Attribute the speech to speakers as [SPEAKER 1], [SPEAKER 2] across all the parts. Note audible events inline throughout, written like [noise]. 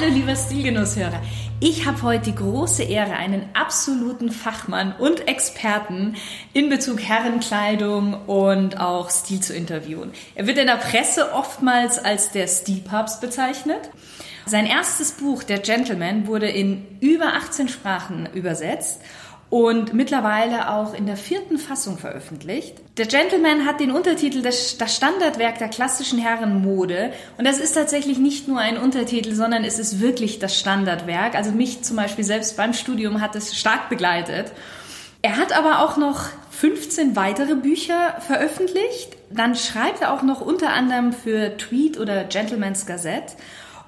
[SPEAKER 1] Hallo lieber Stilgenusshörer. Ich habe heute die große Ehre, einen absoluten Fachmann und Experten in Bezug Herrenkleidung und auch Stil zu interviewen. Er wird in der Presse oftmals als der Stilpapst bezeichnet. Sein erstes Buch, Der Gentleman, wurde in über 18 Sprachen übersetzt und mittlerweile auch in der vierten Fassung veröffentlicht. Der Gentleman hat den Untertitel das, Standardwerk der klassischen Herrenmode und das ist tatsächlich nicht nur ein Untertitel, sondern es ist wirklich das Standardwerk. Also mich zum Beispiel selbst beim Studium hat es stark begleitet. Er hat aber auch noch 15 weitere Bücher veröffentlicht. Dann schreibt er auch noch unter anderem für Tweet oder Gentleman's Gazette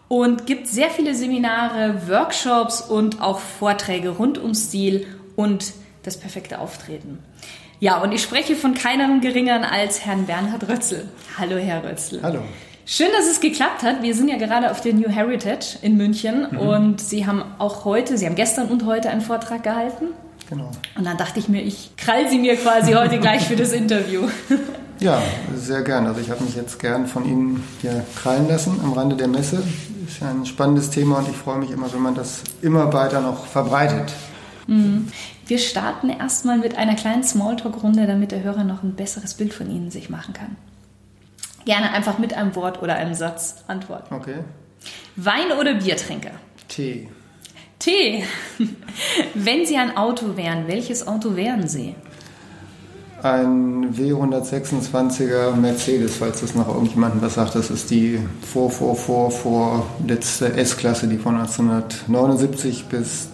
[SPEAKER 1] und gibt sehr viele Seminare, Workshops und auch Vorträge rund um Stil und das perfekte Auftreten. Ja, und ich spreche von keinem geringeren als Herrn Bernhard Rötzl. Hallo, Herr Rötzl.
[SPEAKER 2] Hallo.
[SPEAKER 1] Schön, dass es geklappt hat. Wir sind ja gerade auf der New Heritage in München mhm. und Sie haben auch heute, Sie haben gestern und heute einen Vortrag gehalten.
[SPEAKER 2] Genau.
[SPEAKER 1] Und dann dachte ich mir, ich krall Sie mir quasi heute gleich für das Interview. [laughs]
[SPEAKER 2] Ja, sehr gern. Also ich habe mich jetzt gern von Ihnen hier krallen lassen am Rande der Messe. Ist ja ein spannendes Thema und ich freue mich immer, wenn man das immer weiter noch verbreitet.
[SPEAKER 1] Mhm. Wir starten erstmal mit einer kleinen Smalltalk-Runde, damit der Hörer noch ein besseres Bild von Ihnen sich machen kann. Gerne einfach mit einem Wort oder einem Satz antworten.
[SPEAKER 2] Okay.
[SPEAKER 1] Wein- oder Biertrinker?
[SPEAKER 2] Tee.
[SPEAKER 1] Tee. [laughs] Wenn Sie ein Auto wären, welches Auto wären Sie?
[SPEAKER 2] Ein W126er Mercedes, falls das noch irgendjemandem was sagt. Das ist die vor, vor, vor, vor letzte S-Klasse, die von 1979 bis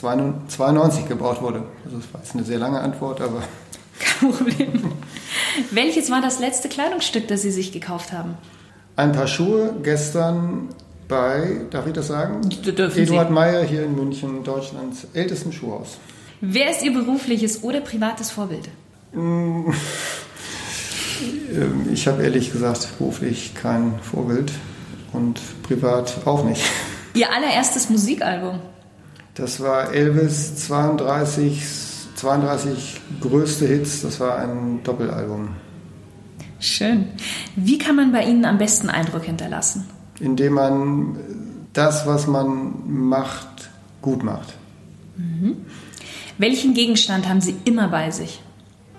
[SPEAKER 2] 92 gebaut wurde. Also das war jetzt eine sehr lange Antwort, aber... [laughs]
[SPEAKER 1] Kein Problem. Welches war das letzte Kleidungsstück, das Sie sich gekauft haben?
[SPEAKER 2] Ein paar Schuhe gestern bei, darf ich das sagen?
[SPEAKER 1] Dürfen
[SPEAKER 2] Eduard Meyer hier in München, Deutschlands ältesten Schuhhaus.
[SPEAKER 1] Wer ist Ihr berufliches oder privates Vorbild?
[SPEAKER 2] Mm, [laughs] ich habe ehrlich gesagt beruflich kein Vorbild und privat auch nicht.
[SPEAKER 1] Ihr allererstes Musikalbum?
[SPEAKER 2] Das war Elvis 32, 32 größte Hits. Das war ein Doppelalbum.
[SPEAKER 1] Schön. Wie kann man bei Ihnen am besten Eindruck hinterlassen?
[SPEAKER 2] Indem man das, was man macht, gut macht.
[SPEAKER 1] Mhm. Welchen Gegenstand haben Sie immer bei sich?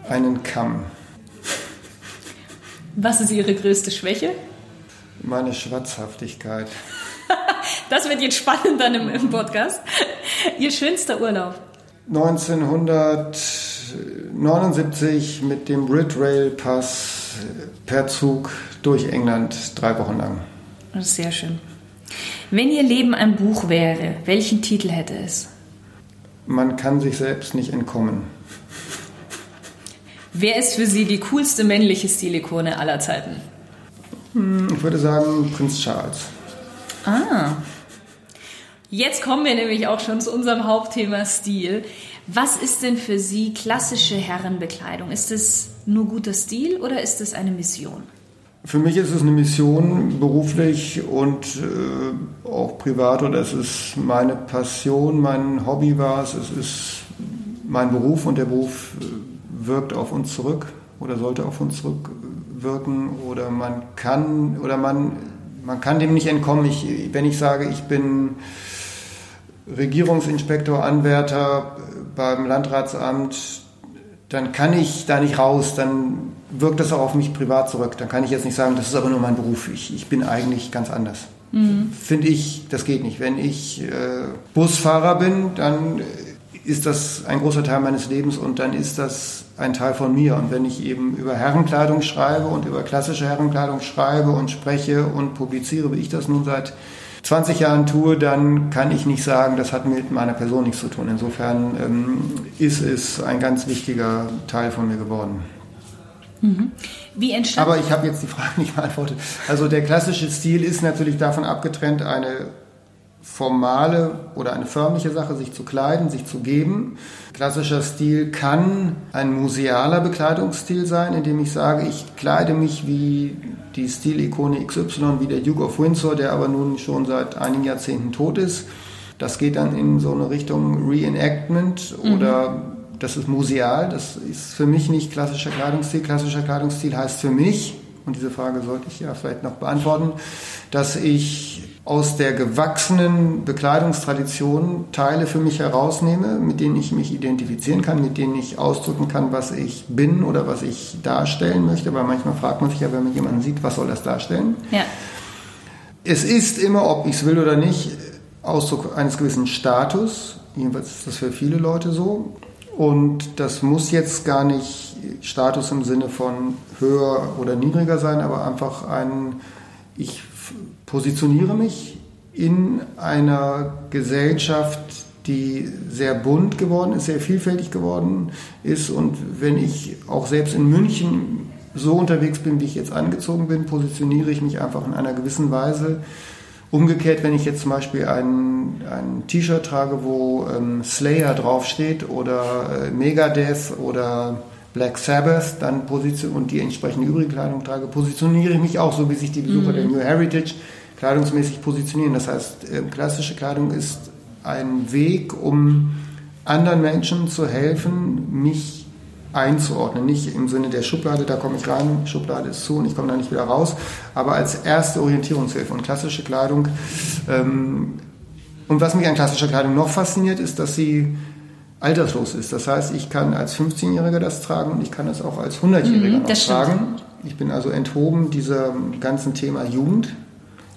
[SPEAKER 2] Einen Kamm.
[SPEAKER 1] Was ist Ihre größte Schwäche?
[SPEAKER 2] Meine Schwatzhaftigkeit. [laughs]
[SPEAKER 1] das wird jetzt spannend dann im, im Podcast. [laughs] Ihr schönster Urlaub?
[SPEAKER 2] 1979 mit dem Brit Rail Pass per Zug durch England drei Wochen lang.
[SPEAKER 1] Das ist sehr schön. Wenn Ihr Leben ein Buch wäre, welchen Titel hätte es?
[SPEAKER 2] Man kann sich selbst nicht entkommen.
[SPEAKER 1] Wer ist für Sie die coolste männliche Stilikone aller Zeiten?
[SPEAKER 2] Hm, ich würde sagen Prinz Charles.
[SPEAKER 1] Ah, Jetzt kommen wir nämlich auch schon zu unserem Hauptthema Stil. Was ist denn für Sie klassische Herrenbekleidung? Ist es nur guter Stil oder ist es eine Mission?
[SPEAKER 2] Für mich ist es eine Mission, beruflich und äh, auch privat. Und es ist meine Passion, mein Hobby war es. Es ist mein Beruf und der Beruf äh, wirkt auf uns zurück oder sollte auf uns zurückwirken. Oder man kann, oder man, man kann dem nicht entkommen. Ich, wenn ich sage, ich bin Regierungsinspektor, Anwärter beim Landratsamt, dann kann ich da nicht raus, dann wirkt das auch auf mich privat zurück. Dann kann ich jetzt nicht sagen, das ist aber nur mein Beruf. Ich, ich bin eigentlich ganz anders. Mhm. Finde ich, das geht nicht. Wenn ich äh, Busfahrer bin, dann ist das ein großer Teil meines Lebens und dann ist das ein Teil von mir. Und wenn ich eben über Herrenkleidung schreibe und über klassische Herrenkleidung schreibe und spreche und publiziere, wie ich das nun seit 20 Jahren tue, dann kann ich nicht sagen, das hat mit meiner Person nichts zu tun. Insofern ähm, ist es ein ganz wichtiger Teil von mir geworden.
[SPEAKER 1] Mhm. Wie
[SPEAKER 2] Aber ich habe jetzt die Frage [laughs] nicht beantwortet. Also der klassische Stil ist natürlich davon abgetrennt, eine formale oder eine förmliche Sache, sich zu kleiden, sich zu geben. Klassischer Stil kann ein musealer Bekleidungsstil sein, indem ich sage, ich kleide mich wie die Stilikone XY, wie der Duke of Windsor, der aber nun schon seit einigen Jahrzehnten tot ist. Das geht dann in so eine Richtung Reenactment mhm. oder das ist museal. Das ist für mich nicht klassischer Kleidungsstil. Klassischer Kleidungsstil heißt für mich, und diese Frage sollte ich ja vielleicht noch beantworten, dass ich aus der gewachsenen Bekleidungstradition Teile für mich herausnehme, mit denen ich mich identifizieren kann, mit denen ich ausdrücken kann, was ich bin oder was ich darstellen möchte. Weil manchmal fragt man sich ja, wenn man jemanden sieht, was soll das darstellen? Ja. Es ist immer, ob ich es will oder nicht, Ausdruck eines gewissen Status. Jedenfalls ist das für viele Leute so. Und das muss jetzt gar nicht Status im Sinne von höher oder niedriger sein, aber einfach ein, ich positioniere mich in einer Gesellschaft, die sehr bunt geworden ist, sehr vielfältig geworden ist. Und wenn ich auch selbst in München so unterwegs bin, wie ich jetzt angezogen bin, positioniere ich mich einfach in einer gewissen Weise. Umgekehrt, wenn ich jetzt zum Beispiel ein, ein T-Shirt trage, wo ähm, Slayer draufsteht oder äh, Megadeth oder Black Sabbath dann position und die entsprechende übrige Kleidung trage, positioniere ich mich auch so, wie sich die Besucher mhm. der New Heritage kleidungsmäßig positionieren. Das heißt, ähm, klassische Kleidung ist ein Weg, um anderen Menschen zu helfen, mich einzuordnen. Nicht im Sinne der Schublade, da komme ich rein, Schublade ist zu und ich komme da nicht wieder raus, aber als erste Orientierungshilfe. Und klassische Kleidung, ähm, und was mich an klassischer Kleidung noch fasziniert, ist, dass sie alterslos ist. Das heißt, ich kann als 15-Jähriger das tragen und ich kann das auch als 100-Jähriger mhm, tragen. Ich bin also enthoben diesem ganzen Thema Jugend.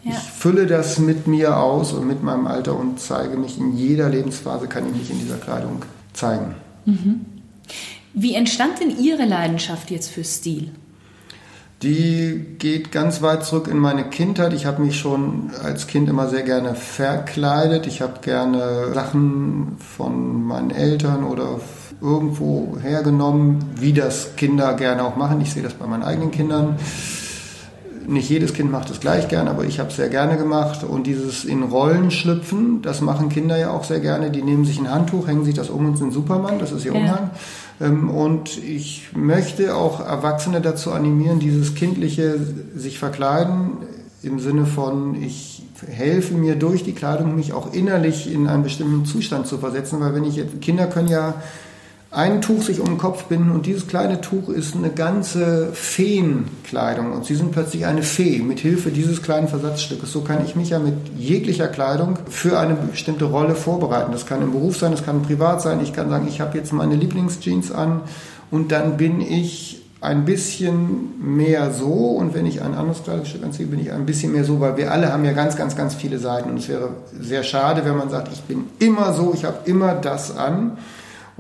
[SPEAKER 2] Ja. Ich fülle das mit mir aus und mit meinem Alter und zeige mich in jeder Lebensphase, kann ich mich in dieser Kleidung zeigen. Mhm.
[SPEAKER 1] Wie entstand denn Ihre Leidenschaft jetzt für Stil?
[SPEAKER 2] Die geht ganz weit zurück in meine Kindheit. Ich habe mich schon als Kind immer sehr gerne verkleidet. Ich habe gerne Sachen von meinen Eltern oder irgendwo hergenommen, wie das Kinder gerne auch machen. Ich sehe das bei meinen eigenen Kindern nicht jedes Kind macht es gleich gern, aber ich habe es sehr gerne gemacht. Und dieses in Rollen schlüpfen, das machen Kinder ja auch sehr gerne. Die nehmen sich ein Handtuch, hängen sich das um und sind Superman, das ist ihr Umhang. Ja. Ähm, und ich möchte auch Erwachsene dazu animieren, dieses kindliche sich verkleiden im Sinne von, ich helfe mir durch die Kleidung, mich auch innerlich in einen bestimmten Zustand zu versetzen, weil wenn ich Kinder können ja ein Tuch sich um den Kopf binden und dieses kleine Tuch ist eine ganze Feenkleidung und sie sind plötzlich eine Fee mit Hilfe dieses kleinen Versatzstückes. So kann ich mich ja mit jeglicher Kleidung für eine bestimmte Rolle vorbereiten. Das kann im Beruf sein, das kann privat sein. Ich kann sagen, ich habe jetzt meine Lieblingsjeans an und dann bin ich ein bisschen mehr so und wenn ich ein anderes Kleidungsstück anziehe, bin ich ein bisschen mehr so, weil wir alle haben ja ganz, ganz, ganz viele Seiten und es wäre sehr schade, wenn man sagt, ich bin immer so, ich habe immer das an.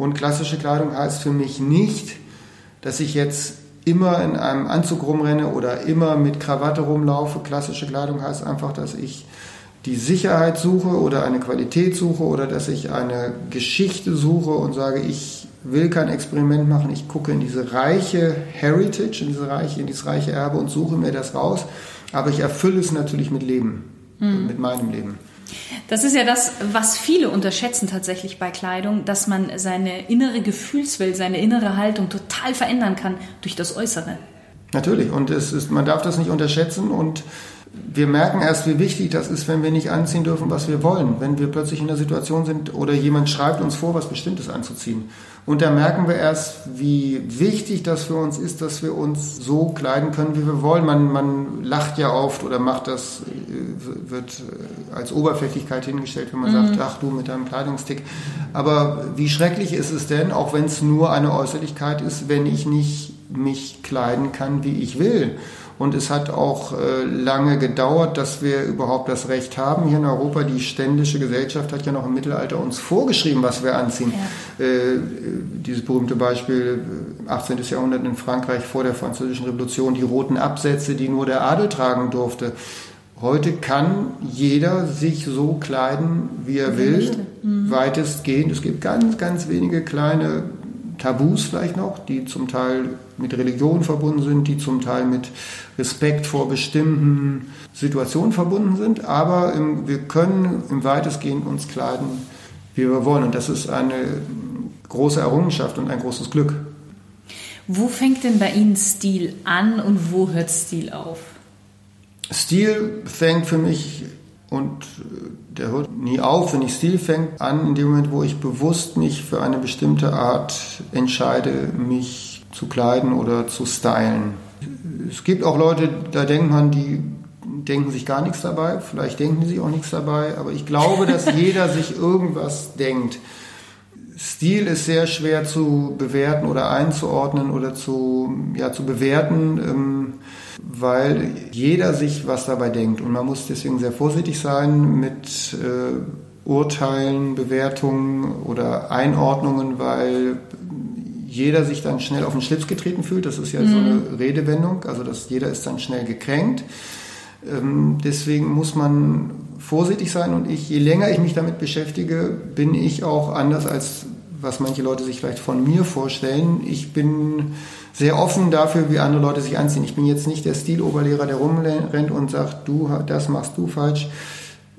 [SPEAKER 2] Und klassische Kleidung heißt für mich nicht, dass ich jetzt immer in einem Anzug rumrenne oder immer mit Krawatte rumlaufe. Klassische Kleidung heißt einfach, dass ich die Sicherheit suche oder eine Qualität suche oder dass ich eine Geschichte suche und sage, ich will kein Experiment machen, ich gucke in diese reiche Heritage, in, diese reiche, in dieses reiche Erbe und suche mir das raus, aber ich erfülle es natürlich mit Leben, mhm. mit meinem Leben.
[SPEAKER 1] Das ist ja das, was viele unterschätzen tatsächlich bei Kleidung, dass man seine innere Gefühlswelt, seine innere Haltung total verändern kann durch das Äußere.
[SPEAKER 2] Natürlich, und es ist, man darf das nicht unterschätzen und wir merken erst, wie wichtig das ist, wenn wir nicht anziehen dürfen, was wir wollen. Wenn wir plötzlich in der Situation sind oder jemand schreibt uns vor, was Bestimmtes anzuziehen. Und da merken wir erst, wie wichtig das für uns ist, dass wir uns so kleiden können, wie wir wollen. Man, man lacht ja oft oder macht das, äh, wird äh, als Oberflächlichkeit hingestellt, wenn man mhm. sagt, ach du mit deinem Kleidungstick. Aber wie schrecklich ist es denn, auch wenn es nur eine Äußerlichkeit ist, wenn ich nicht mich kleiden kann, wie ich will? Und es hat auch äh, lange gedauert, dass wir überhaupt das Recht haben. Hier in Europa, die ständische Gesellschaft hat ja noch im Mittelalter uns vorgeschrieben, was wir anziehen. Ja. Äh, dieses berühmte Beispiel, 18. Äh, Jahrhundert in Frankreich vor der Französischen Revolution, die roten Absätze, die nur der Adel tragen durfte. Heute kann jeder sich so kleiden, wie er will, mhm. weitestgehend. Es gibt ganz, ganz wenige kleine Tabus vielleicht noch, die zum Teil mit Religion verbunden sind, die zum Teil mit Respekt vor bestimmten Situationen verbunden sind. Aber im, wir können im weitestgehend uns kleiden, wie wir wollen. Und das ist eine große Errungenschaft und ein großes Glück.
[SPEAKER 1] Wo fängt denn bei Ihnen Stil an und wo hört Stil auf?
[SPEAKER 2] Stil fängt für mich und äh, der hört nie auf, wenn ich Stil fängt an, in dem Moment, wo ich bewusst mich für eine bestimmte Art entscheide, mich zu kleiden oder zu stylen. Es gibt auch Leute, da denkt man, die denken sich gar nichts dabei, vielleicht denken sie auch nichts dabei, aber ich glaube, dass [laughs] jeder sich irgendwas denkt. Stil ist sehr schwer zu bewerten oder einzuordnen oder zu, ja, zu bewerten, ähm, weil jeder sich was dabei denkt. Und man muss deswegen sehr vorsichtig sein mit äh, Urteilen, Bewertungen oder Einordnungen, weil jeder sich dann schnell auf den Schlips getreten fühlt. Das ist ja mhm. so eine Redewendung, also dass jeder ist dann schnell gekränkt. Ähm, deswegen muss man vorsichtig sein und ich, je länger ich mich damit beschäftige, bin ich auch anders als was manche Leute sich vielleicht von mir vorstellen. Ich bin sehr offen dafür, wie andere Leute sich anziehen. Ich bin jetzt nicht der Stiloberlehrer, der rumrennt und sagt, du, das machst du falsch.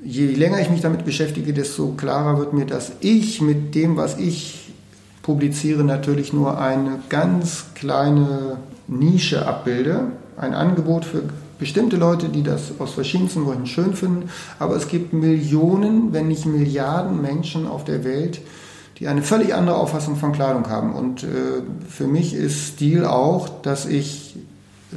[SPEAKER 2] Je länger ich mich damit beschäftige, desto klarer wird mir, dass ich mit dem, was ich publiziere, natürlich nur eine ganz kleine Nische abbilde. Ein Angebot für bestimmte Leute, die das aus verschiedensten Gründen schön finden. Aber es gibt Millionen, wenn nicht Milliarden Menschen auf der Welt, die eine völlig andere Auffassung von Kleidung haben. Und äh, für mich ist Stil auch, dass ich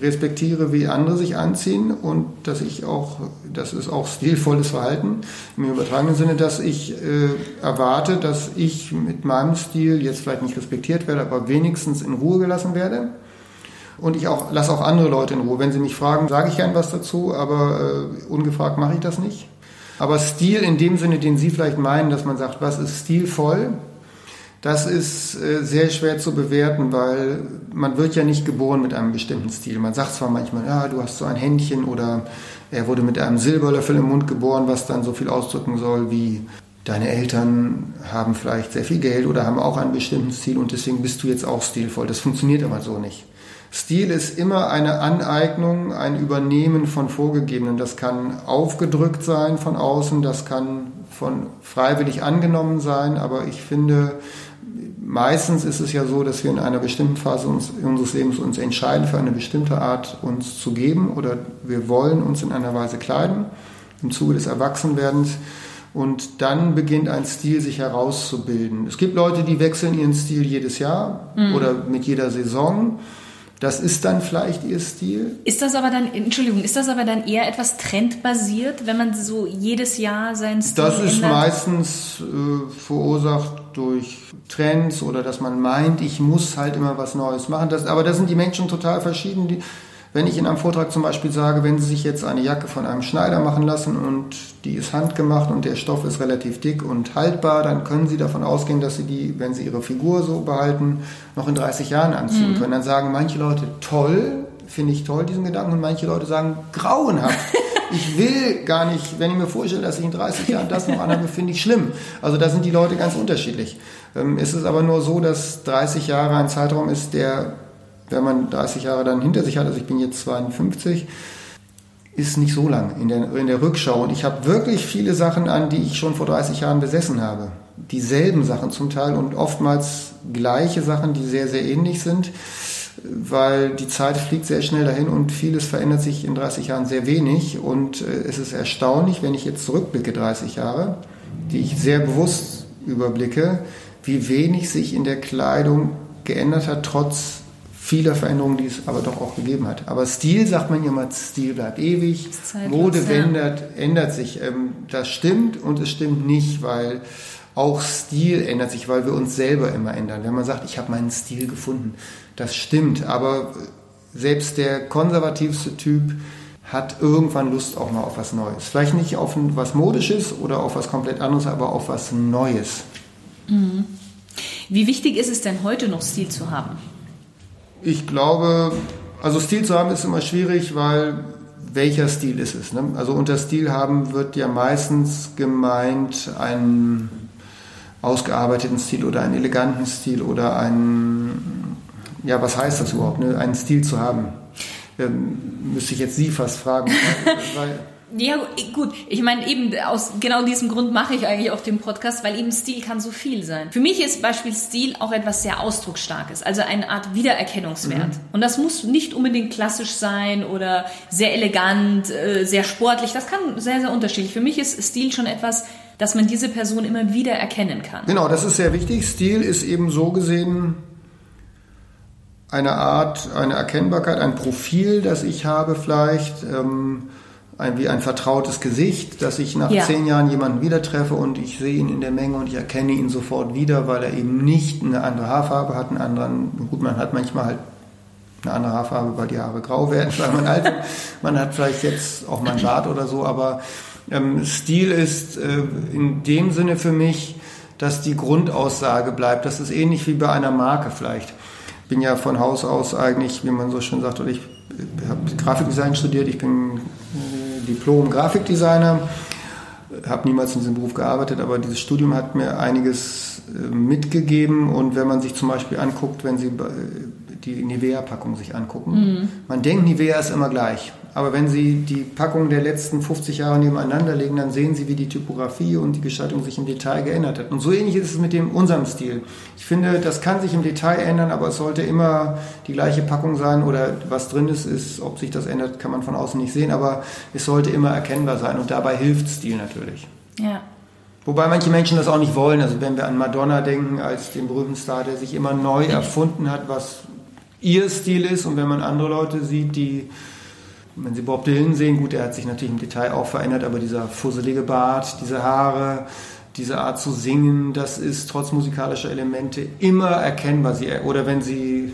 [SPEAKER 2] respektiere, wie andere sich anziehen und dass ich auch, das ist auch stilvolles Verhalten im übertragenen Sinne, dass ich äh, erwarte, dass ich mit meinem Stil jetzt vielleicht nicht respektiert werde, aber wenigstens in Ruhe gelassen werde. Und ich auch lasse auch andere Leute in Ruhe. Wenn sie mich fragen, sage ich gern was dazu, aber äh, ungefragt mache ich das nicht. Aber Stil in dem Sinne, den Sie vielleicht meinen, dass man sagt, was ist stilvoll, das ist äh, sehr schwer zu bewerten, weil man wird ja nicht geboren mit einem bestimmten Stil. Man sagt zwar manchmal, ja, du hast so ein Händchen oder er wurde mit einem Silberlöffel im Mund geboren, was dann so viel ausdrücken soll wie deine Eltern haben vielleicht sehr viel Geld oder haben auch einen bestimmten Stil und deswegen bist du jetzt auch stilvoll. Das funktioniert aber so nicht. Stil ist immer eine Aneignung, ein Übernehmen von Vorgegebenen. Das kann aufgedrückt sein von außen, das kann von freiwillig angenommen sein, aber ich finde, meistens ist es ja so, dass wir in einer bestimmten Phase uns, unseres Lebens uns entscheiden, für eine bestimmte Art uns zu geben oder wir wollen uns in einer Weise kleiden im Zuge des Erwachsenwerdens. Und dann beginnt ein Stil sich herauszubilden. Es gibt Leute, die wechseln ihren Stil jedes Jahr mhm. oder mit jeder Saison. Das ist dann vielleicht ihr Stil.
[SPEAKER 1] Ist das aber dann, Entschuldigung, ist das aber dann eher etwas trendbasiert, wenn man so jedes Jahr seinen Stil
[SPEAKER 2] Das ist ändert? meistens äh, verursacht durch Trends oder dass man meint, ich muss halt immer was Neues machen. Das, aber da sind die Menschen total verschieden. Die, wenn ich in einem Vortrag zum Beispiel sage, wenn Sie sich jetzt eine Jacke von einem Schneider machen lassen und die ist handgemacht und der Stoff ist relativ dick und haltbar, dann können Sie davon ausgehen, dass Sie die, wenn Sie Ihre Figur so behalten, noch in 30 Jahren anziehen mhm. können. Dann sagen manche Leute, toll, finde ich toll, diesen Gedanken, und manche Leute sagen, grauenhaft. [laughs] Ich will gar nicht, wenn ich mir vorstelle, dass ich in 30 Jahren das noch anhabe, finde ich schlimm. Also da sind die Leute ganz unterschiedlich. Ähm, es ist aber nur so, dass 30 Jahre ein Zeitraum ist, der wenn man 30 Jahre dann hinter sich hat, also ich bin jetzt 52, ist nicht so lang in der, in der Rückschau. Und ich habe wirklich viele Sachen an, die ich schon vor 30 Jahren besessen habe. Dieselben Sachen zum Teil und oftmals gleiche Sachen, die sehr, sehr ähnlich sind, weil die Zeit fliegt sehr schnell dahin und vieles verändert sich in 30 Jahren sehr wenig. Und äh, es ist erstaunlich, wenn ich jetzt zurückblicke, 30 Jahre, die ich sehr bewusst überblicke, wie wenig sich in der Kleidung geändert hat, trotz vieler Veränderungen, die es aber doch auch gegeben hat. Aber Stil, sagt man ja mal, Stil bleibt ewig, Mode ändert, ändert sich. Ähm, das stimmt und es stimmt nicht, weil auch Stil ändert sich, weil wir uns selber immer ändern. Wenn man sagt, ich habe meinen Stil gefunden, das stimmt, aber selbst der konservativste Typ hat irgendwann Lust auch mal auf was Neues. Vielleicht nicht auf was Modisches oder auf was komplett anderes, aber auf was Neues.
[SPEAKER 1] Mhm. Wie wichtig ist es denn heute noch Stil zu haben?
[SPEAKER 2] Ich glaube, also Stil zu haben ist immer schwierig, weil welcher Stil ist es? Ne? Also unter Stil haben wird ja meistens gemeint ein ausgearbeiteten Stil oder einen eleganten Stil oder einen, ja, was heißt das überhaupt, ne? einen Stil zu haben? Ähm, müsste ich jetzt Sie fast fragen.
[SPEAKER 1] weil, [laughs] ja, gut. Ich meine, eben aus genau diesem Grund mache ich eigentlich auch den Podcast, weil eben Stil kann so viel sein. Für mich ist Beispiel Stil auch etwas sehr ausdrucksstarkes, also eine Art Wiedererkennungswert. Mhm. Und das muss nicht unbedingt klassisch sein oder sehr elegant, äh, sehr sportlich. Das kann sehr, sehr unterschiedlich. Für mich ist Stil schon etwas, dass man diese Person immer wieder erkennen kann.
[SPEAKER 2] Genau, das ist sehr wichtig. Stil ist eben so gesehen eine Art, eine Erkennbarkeit, ein Profil, das ich habe vielleicht. Ähm, ein, wie ein vertrautes Gesicht, dass ich nach ja. zehn Jahren jemanden wieder treffe und ich sehe ihn in der Menge und ich erkenne ihn sofort wieder, weil er eben nicht eine andere Haarfarbe hat, einen anderen, gut, man hat manchmal halt eine andere Haarfarbe, weil die Haare grau werden, weil man alt [laughs] Man hat vielleicht jetzt auch mal einen Bart oder so, aber ähm, Stil ist äh, in dem Sinne für mich, dass die Grundaussage bleibt. Das ist ähnlich wie bei einer Marke vielleicht. Ich bin ja von Haus aus eigentlich, wie man so schön sagt, oder ich habe Grafikdesign studiert, ich bin Diplom-Grafikdesigner, habe niemals in diesem Beruf gearbeitet, aber dieses Studium hat mir einiges äh, mitgegeben. Und wenn man sich zum Beispiel anguckt, wenn Sie die Nivea-Packung sich angucken, mhm. man denkt, Nivea ist immer gleich. Aber wenn Sie die Packung der letzten 50 Jahre nebeneinander legen, dann sehen Sie, wie die Typografie und die Gestaltung sich im Detail geändert hat. Und so ähnlich ist es mit dem unserem Stil. Ich finde, das kann sich im Detail ändern, aber es sollte immer die gleiche Packung sein oder was drin ist, ist, ob sich das ändert, kann man von außen nicht sehen, aber es sollte immer erkennbar sein und dabei hilft Stil natürlich.
[SPEAKER 1] Ja.
[SPEAKER 2] Wobei manche Menschen das auch nicht wollen. Also wenn wir an Madonna denken, als den berühmten Star, der sich immer neu erfunden hat, was ihr Stil ist und wenn man andere Leute sieht, die wenn Sie Bob Dylan sehen, gut, er hat sich natürlich im Detail auch verändert, aber dieser fusselige Bart, diese Haare, diese Art zu singen, das ist trotz musikalischer Elemente immer erkennbar. Sie, oder wenn Sie,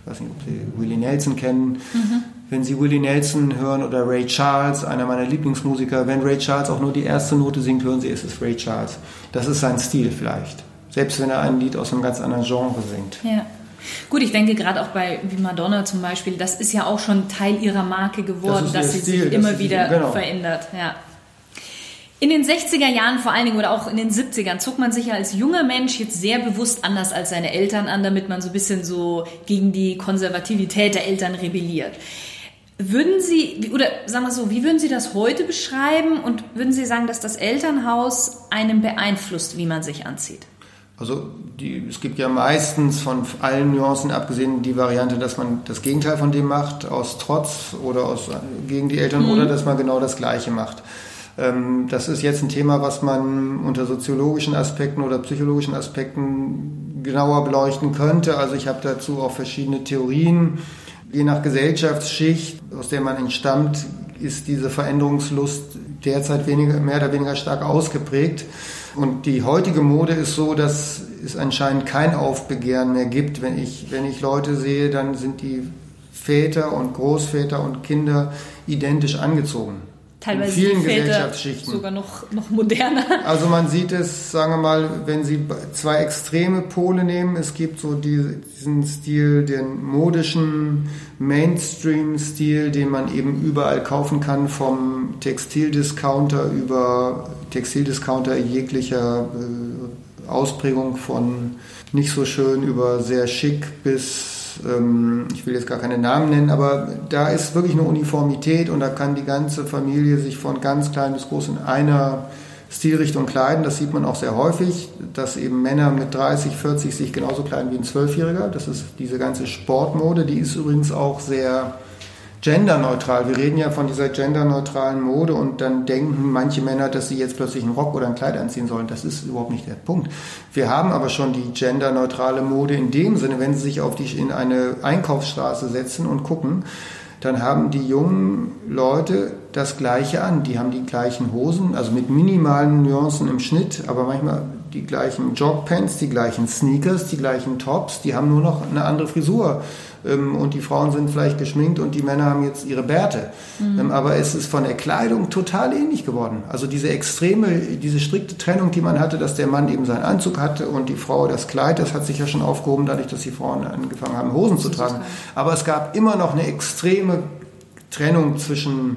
[SPEAKER 2] ich weiß nicht, ob Sie Willie Nelson kennen, mhm. wenn Sie Willie Nelson hören oder Ray Charles, einer meiner Lieblingsmusiker, wenn Ray Charles auch nur die erste Note singt, hören Sie, es ist Ray Charles. Das ist sein Stil vielleicht. Selbst wenn er ein Lied aus einem ganz anderen Genre singt.
[SPEAKER 1] Ja. Gut, ich denke gerade auch bei wie Madonna zum Beispiel, das ist ja auch schon Teil ihrer Marke geworden, das dass sie Stil, sich immer wieder genau. verändert. Ja. In den 60er Jahren vor allen Dingen oder auch in den 70ern zog man sich ja als junger Mensch jetzt sehr bewusst anders als seine Eltern an, damit man so ein bisschen so gegen die Konservativität der Eltern rebelliert. Würden Sie, oder sagen wir so, wie würden Sie das heute beschreiben und würden Sie sagen, dass das Elternhaus einen beeinflusst, wie man sich anzieht?
[SPEAKER 2] Also die, es gibt ja meistens von allen Nuancen abgesehen die Variante, dass man das Gegenteil von dem macht, aus Trotz oder aus, gegen die Eltern, mhm. oder dass man genau das Gleiche macht. Ähm, das ist jetzt ein Thema, was man unter soziologischen Aspekten oder psychologischen Aspekten genauer beleuchten könnte. Also ich habe dazu auch verschiedene Theorien. Je nach Gesellschaftsschicht, aus der man entstammt, ist diese Veränderungslust derzeit weniger, mehr oder weniger stark ausgeprägt. Und die heutige Mode ist so, dass es anscheinend kein Aufbegehren mehr gibt. Wenn ich, wenn ich Leute sehe, dann sind die Väter und Großväter und Kinder identisch angezogen.
[SPEAKER 1] Teilweise in vielen Gesellschaftsschichten. sogar noch, noch moderner. [laughs]
[SPEAKER 2] Also man sieht es, sagen wir mal, wenn Sie zwei extreme Pole nehmen, es gibt so diesen Stil, den modischen Mainstream-Stil, den man eben überall kaufen kann, vom Textildiscounter über Textildiscounter jeglicher äh, Ausprägung von nicht so schön über sehr schick bis, ähm, ich will jetzt gar keine Namen nennen, aber da ist wirklich eine Uniformität und da kann die ganze Familie sich von ganz klein bis groß in einer Stilrichtung kleiden. Das sieht man auch sehr häufig, dass eben Männer mit 30, 40 sich genauso kleiden wie ein Zwölfjähriger. Das ist diese ganze Sportmode, die ist übrigens auch sehr genderneutral. Wir reden ja von dieser genderneutralen Mode und dann denken manche Männer, dass sie jetzt plötzlich einen Rock oder ein Kleid anziehen sollen. Das ist überhaupt nicht der Punkt. Wir haben aber schon die genderneutrale Mode in dem Sinne, wenn sie sich auf die, in eine Einkaufsstraße setzen und gucken, dann haben die jungen Leute das Gleiche an. Die haben die gleichen Hosen, also mit minimalen Nuancen im Schnitt, aber manchmal die gleichen Jogpants, die gleichen Sneakers, die gleichen Tops, die haben nur noch eine andere Frisur ähm, und die Frauen sind vielleicht geschminkt und die Männer haben jetzt ihre Bärte. Mhm. Ähm, aber es ist von der Kleidung total ähnlich geworden. Also diese extreme, diese strikte Trennung, die man hatte, dass der Mann eben seinen Anzug hatte und die Frau das Kleid, das hat sich ja schon aufgehoben, dadurch, dass die Frauen angefangen haben, Hosen zu tragen. Aber es gab immer noch eine extreme Trennung zwischen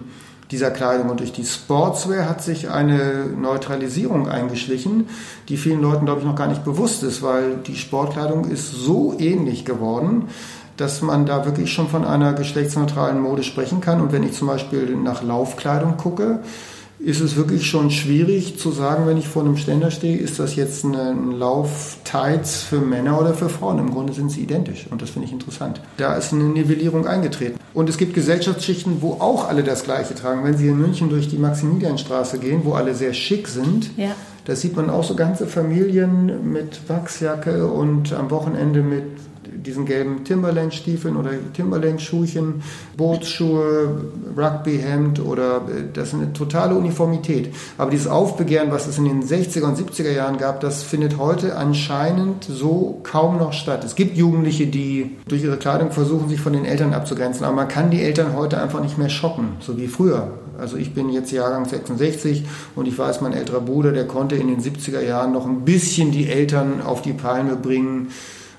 [SPEAKER 2] dieser Kleidung. Und durch die Sportswear hat sich eine Neutralisierung eingeschlichen, die vielen Leuten, glaube ich, noch gar nicht bewusst ist, weil die Sportkleidung ist so ähnlich geworden, dass man da wirklich schon von einer geschlechtsneutralen Mode sprechen kann. Und wenn ich zum Beispiel nach Laufkleidung gucke, ist es wirklich schon schwierig zu sagen, wenn ich vor einem Ständer stehe, ist das jetzt ein Lauf-Tights für Männer oder für Frauen? Im Grunde sind sie identisch und das finde ich interessant. Da ist eine Nivellierung eingetreten. Und es gibt Gesellschaftsschichten, wo auch alle das Gleiche tragen. Wenn Sie in München durch die Maximilianstraße gehen, wo alle sehr schick sind, ja. da sieht man auch so ganze Familien mit Wachsjacke und am Wochenende mit diesen gelben Timberland-Stiefeln oder Timberland-Schuhchen, Bootsschuhe, Rugbyhemd oder äh, das ist eine totale Uniformität. Aber dieses Aufbegehren, was es in den 60er und 70er Jahren gab, das findet heute anscheinend so kaum noch statt. Es gibt Jugendliche, die durch ihre Kleidung versuchen, sich von den Eltern abzugrenzen, aber man kann die Eltern heute einfach nicht mehr schocken, so wie früher. Also ich bin jetzt Jahrgang 66 und ich weiß, mein älterer Bruder, der konnte in den 70er Jahren noch ein bisschen die Eltern auf die Palme bringen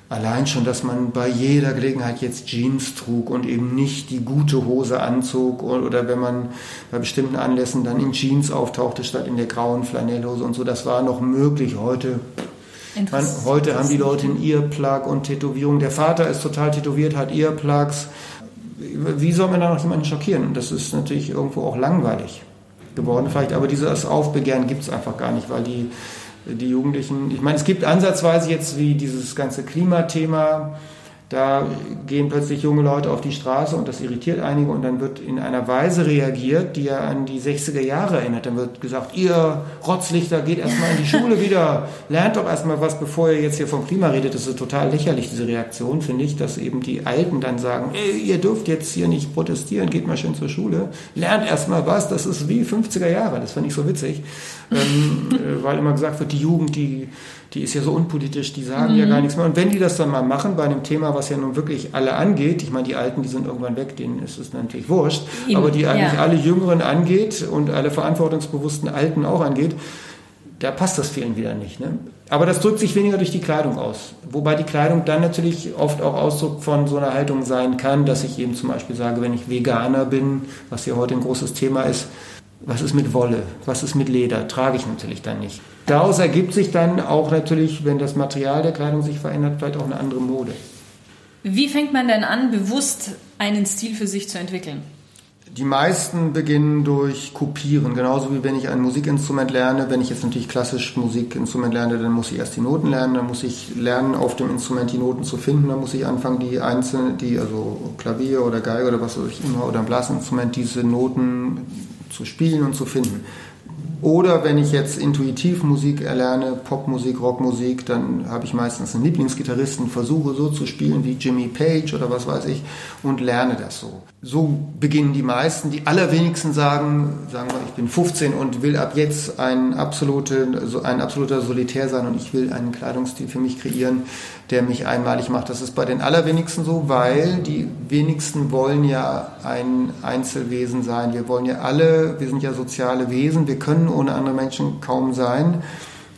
[SPEAKER 2] Allein schon, dass man bei jeder Gelegenheit jetzt Jeans trug und eben nicht die gute Hose anzog oder wenn man bei bestimmten Anlässen dann in Jeans auftauchte statt in der grauen Flanellhose und so, das war noch möglich. Heute, man, heute haben die Leute ein Earplug und Tätowierung. Der Vater ist total tätowiert, hat Earplugs. Wie soll man da noch jemanden schockieren? Das ist natürlich irgendwo auch langweilig geworden vielleicht, aber dieses Aufbegehren gibt es einfach gar nicht, weil die die Jugendlichen, ich meine, es gibt ansatzweise jetzt wie dieses ganze Klimathema, da gehen plötzlich junge Leute auf die Straße und das irritiert einige und dann wird in einer Weise reagiert, die ja an die 60er Jahre erinnert. Dann wird gesagt, ihr Rotzlichter geht erstmal in die Schule wieder, lernt doch erstmal was, bevor ihr jetzt hier vom Klima redet. Das ist total lächerlich, diese Reaktion, finde ich, dass eben die Alten dann sagen, ey, ihr dürft jetzt hier nicht protestieren, geht mal schön zur Schule, lernt erstmal was, das ist wie 50er Jahre, das finde ich so witzig, ähm, äh, weil immer gesagt wird, die Jugend, die die ist ja so unpolitisch, die sagen mhm. ja gar nichts mehr. Und wenn die das dann mal machen bei einem Thema, was ja nun wirklich alle angeht, ich meine, die Alten, die sind irgendwann weg, denen ist es natürlich wurscht, Eben, aber die eigentlich ja. alle Jüngeren angeht und alle verantwortungsbewussten Alten auch angeht, da passt das vielen wieder nicht. Ne? Aber das drückt sich weniger durch die Kleidung aus. Wobei die Kleidung dann natürlich oft auch Ausdruck von so einer Haltung sein kann, dass ich eben zum Beispiel sage, wenn ich Veganer bin, was ja heute ein großes Thema ist, was ist mit Wolle? Was ist mit Leder? Trage ich natürlich dann nicht. Daraus ergibt sich dann auch natürlich, wenn das Material der Kleidung sich verändert, vielleicht auch eine andere Mode.
[SPEAKER 1] Wie fängt man denn an, bewusst einen Stil für sich zu entwickeln?
[SPEAKER 2] Die meisten beginnen durch Kopieren, genauso wie wenn ich ein Musikinstrument lerne. Wenn ich jetzt natürlich klassisch Musikinstrument lerne, dann muss ich erst die Noten lernen, dann muss ich lernen, auf dem Instrument die Noten zu finden, dann muss ich anfangen, die einzelnen, die, also Klavier oder Geige oder was auch immer, oder ein Blasinstrument, diese Noten zu spielen und zu finden. Oder wenn ich jetzt intuitiv Musik erlerne, Popmusik, Rockmusik, dann habe ich meistens einen Lieblingsgitarristen, versuche so zu spielen wie Jimmy Page oder was weiß ich und lerne das so. So beginnen die meisten. Die allerwenigsten sagen, sagen wir, ich bin 15 und will ab jetzt ein, absolute, ein absoluter Solitär sein und ich will einen Kleidungsstil für mich kreieren, der mich einmalig macht. Das ist bei den allerwenigsten so, weil die wenigsten wollen ja ein Einzelwesen sein. Wir wollen ja alle, wir sind ja soziale Wesen, wir können ohne andere Menschen kaum sein.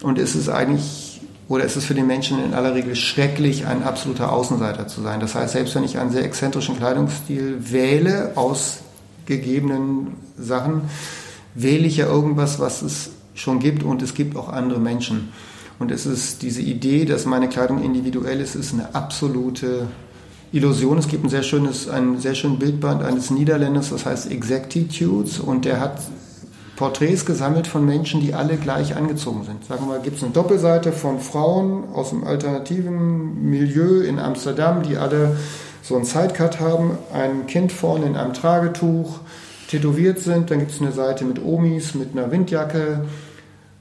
[SPEAKER 2] Und es ist eigentlich, oder es ist für den Menschen in aller Regel schrecklich, ein absoluter Außenseiter zu sein. Das heißt, selbst wenn ich einen sehr exzentrischen Kleidungsstil wähle, aus gegebenen Sachen, wähle ich ja irgendwas, was es schon gibt und es gibt auch andere Menschen. Und es ist diese Idee, dass meine Kleidung individuell ist, ist eine absolute Illusion. Es gibt ein sehr schönes, ein sehr schönes Bildband eines Niederländers, das heißt Exactitudes, und der hat Porträts gesammelt von Menschen, die alle gleich angezogen sind. Sagen wir mal, gibt es eine Doppelseite von Frauen aus dem alternativen Milieu in Amsterdam, die alle so einen Sidecut haben, ein Kind vorne in einem Tragetuch, tätowiert sind. Dann gibt es eine Seite mit Omis, mit einer Windjacke,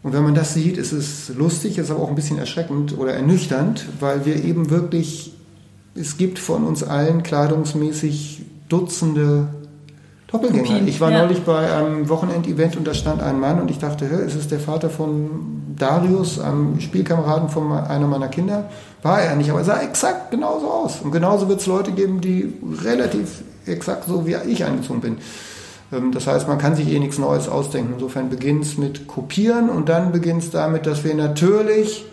[SPEAKER 2] und wenn man das sieht, ist es lustig, ist aber auch ein bisschen erschreckend oder ernüchternd, weil wir eben wirklich, es gibt von uns allen kleidungsmäßig Dutzende Doppelgänger. Kopien, ich war ja. neulich bei einem Wochenendevent und da stand ein Mann und ich dachte, hä, ist es der Vater von Darius, einem Spielkameraden von einer meiner Kinder? War er nicht, aber er sah exakt genauso aus. Und genauso wird es Leute geben, die relativ exakt so wie ich angezogen bin. Ähm, das heißt, man kann sich eh nichts Neues ausdenken. Insofern beginnt es mit Kopieren und dann beginnt es damit, dass wir natürlich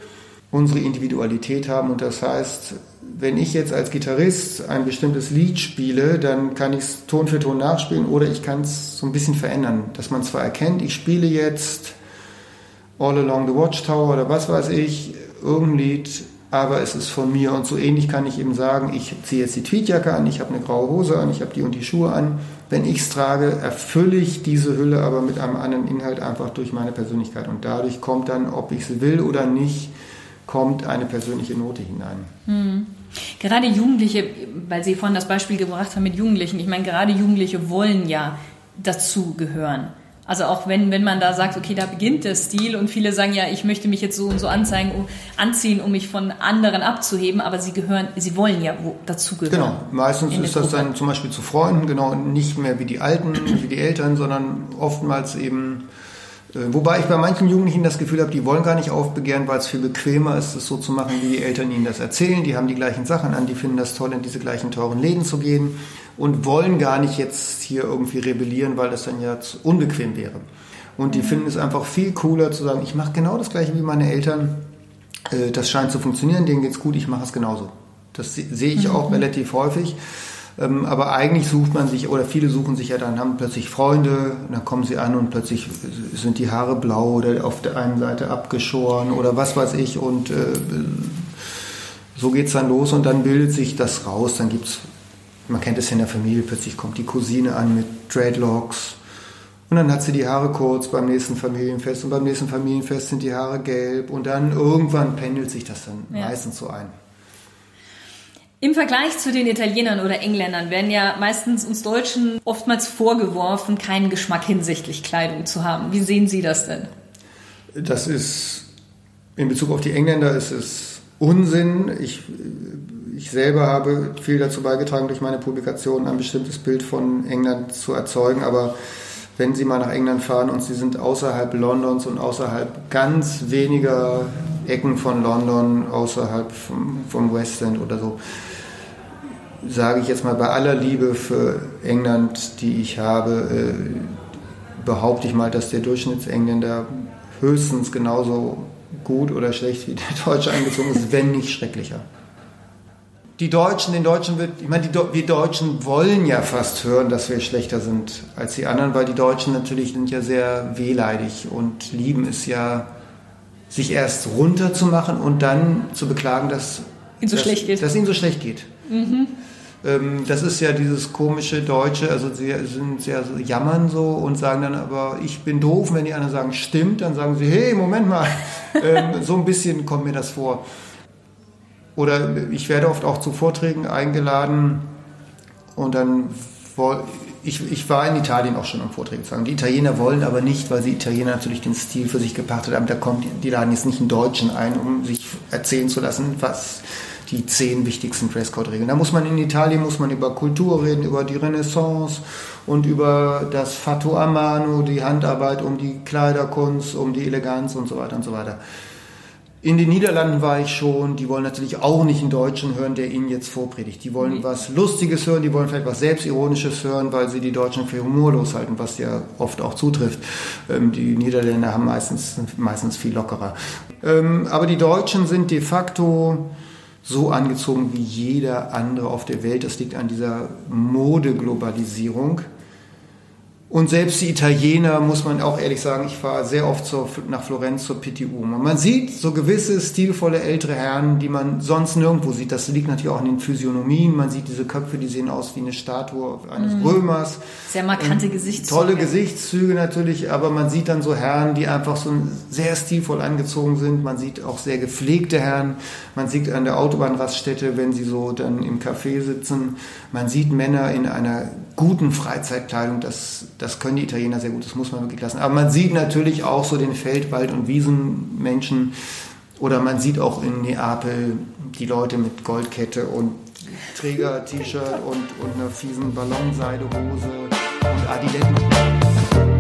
[SPEAKER 2] unsere Individualität haben und das heißt, wenn ich jetzt als Gitarrist ein bestimmtes Lied spiele, dann kann ich es Ton für Ton nachspielen oder ich kann es so ein bisschen verändern, dass man zwar erkennt, ich spiele jetzt All Along the Watchtower oder was weiß ich, irgendein Lied, aber es ist von mir und so ähnlich kann ich eben sagen, ich ziehe jetzt die Tweetjacke an, ich habe eine graue Hose an, ich habe die und die Schuhe an. Wenn ich es trage, erfülle ich diese Hülle aber mit einem anderen Inhalt einfach durch meine Persönlichkeit und dadurch kommt dann, ob ich es will oder nicht, kommt eine persönliche Note hinein.
[SPEAKER 1] Hm. Gerade Jugendliche, weil Sie vorhin das Beispiel gebracht haben mit Jugendlichen, ich meine, gerade Jugendliche wollen ja dazu gehören. Also auch wenn, wenn man da sagt, okay, da beginnt der Stil und viele sagen ja, ich möchte mich jetzt so und so anzeigen, um, anziehen, um mich von anderen abzuheben, aber sie gehören, sie wollen ja wo, dazu gehören.
[SPEAKER 2] Genau, meistens ist das dann zum Beispiel zu Freunden, genau, nicht mehr wie die Alten, wie die Eltern, sondern oftmals eben wobei ich bei manchen Jugendlichen das Gefühl habe, die wollen gar nicht aufbegehren, weil es viel bequemer ist, es so zu machen, wie die Eltern ihnen das erzählen. Die haben die gleichen Sachen an, die finden das toll, in diese gleichen teuren Läden zu gehen und wollen gar nicht jetzt hier irgendwie rebellieren, weil das dann ja unbequem wäre. Und die finden es einfach viel cooler zu sagen, ich mache genau das gleiche wie meine Eltern. Äh, das scheint zu funktionieren, denen geht's gut, ich mache es genauso. Das sehe ich auch mhm. relativ häufig. Ähm, aber eigentlich sucht man sich, oder viele suchen sich ja dann, haben plötzlich Freunde, dann kommen sie an und plötzlich sind die Haare blau oder auf der einen Seite abgeschoren oder was weiß ich und äh, so geht's dann los und dann bildet sich das raus. Dann gibt's, man kennt es ja in der Familie, plötzlich kommt die Cousine an mit Dreadlocks und dann hat sie die Haare kurz beim nächsten Familienfest und beim nächsten Familienfest sind die Haare gelb und dann irgendwann pendelt sich das dann ja. meistens so ein.
[SPEAKER 1] Im Vergleich zu den Italienern oder Engländern werden ja meistens uns Deutschen oftmals vorgeworfen, keinen Geschmack hinsichtlich Kleidung zu haben. Wie sehen Sie das denn?
[SPEAKER 2] Das ist, in Bezug auf die Engländer ist es Unsinn. Ich, ich selber habe viel dazu beigetragen, durch meine Publikationen ein bestimmtes Bild von England zu erzeugen, aber wenn Sie mal nach England fahren und Sie sind außerhalb Londons und außerhalb ganz weniger Ecken von London, außerhalb vom, vom West End oder so, sage ich jetzt mal bei aller Liebe für England, die ich habe, äh, behaupte ich mal, dass der Durchschnittsengländer höchstens genauso gut oder schlecht wie der Deutsche angezogen ist, wenn nicht schrecklicher. Die Deutschen, den Deutschen wird, ich meine, die, wir Deutschen wollen ja fast hören, dass wir schlechter sind als die anderen, weil die Deutschen natürlich sind ja sehr wehleidig und lieben es ja, sich erst runterzumachen und dann zu beklagen, dass,
[SPEAKER 1] ihnen so
[SPEAKER 2] dass,
[SPEAKER 1] schlecht geht.
[SPEAKER 2] Dass ihnen so schlecht geht. Mhm. Ähm, das ist ja dieses komische Deutsche, also sie sind sehr so, jammern so und sagen dann aber, ich bin doof. wenn die anderen sagen, stimmt, dann sagen sie, hey, Moment mal. [laughs] ähm, so ein bisschen kommt mir das vor. Oder ich werde oft auch zu Vorträgen eingeladen und dann ich, ich war in Italien auch schon am Vorträge zu sagen. Die Italiener wollen aber nicht, weil sie Italiener natürlich den Stil für sich gepachtet haben. Da kommt, die laden jetzt nicht einen Deutschen ein, um sich erzählen zu lassen, was die zehn wichtigsten Dresscode-Regeln. Da muss man in Italien muss man über Kultur reden, über die Renaissance und über das Fatto a mano, die Handarbeit, um die Kleiderkunst, um die Eleganz und so weiter und so weiter. In den Niederlanden war ich schon, die wollen natürlich auch nicht einen Deutschen hören, der ihnen jetzt vorpredigt. Die wollen mhm. was Lustiges hören, die wollen vielleicht was Selbstironisches hören, weil sie die Deutschen für humorlos halten, was ja oft auch zutrifft. Ähm, die Niederländer haben meistens, meistens viel lockerer. Ähm, aber die Deutschen sind de facto so angezogen wie jeder andere auf der Welt. Das liegt an dieser Modeglobalisierung. Und selbst die Italiener, muss man auch ehrlich sagen, ich fahre sehr oft zur, nach Florenz zur PTU. Man sieht so gewisse stilvolle ältere Herren, die man sonst nirgendwo sieht. Das liegt natürlich auch in den Physiognomien. Man sieht diese Köpfe, die sehen aus wie eine Statue eines mhm. Römers.
[SPEAKER 1] Sehr markante Gesichtszüge.
[SPEAKER 2] Tolle Gesichtszüge natürlich, aber man sieht dann so Herren, die einfach so sehr stilvoll angezogen sind. Man sieht auch sehr gepflegte Herren. Man sieht an der Autobahnraststätte, wenn sie so dann im Café sitzen. Man sieht Männer in einer guten Freizeitkleidung. Das, das können die Italiener sehr gut, das muss man wirklich lassen. Aber man sieht natürlich auch so den Feld-, Wald- und Wiesenmenschen. Oder man sieht auch in Neapel die Leute mit Goldkette und Träger-T-Shirt und, und einer fiesen Ballonseidehose und Adiletten.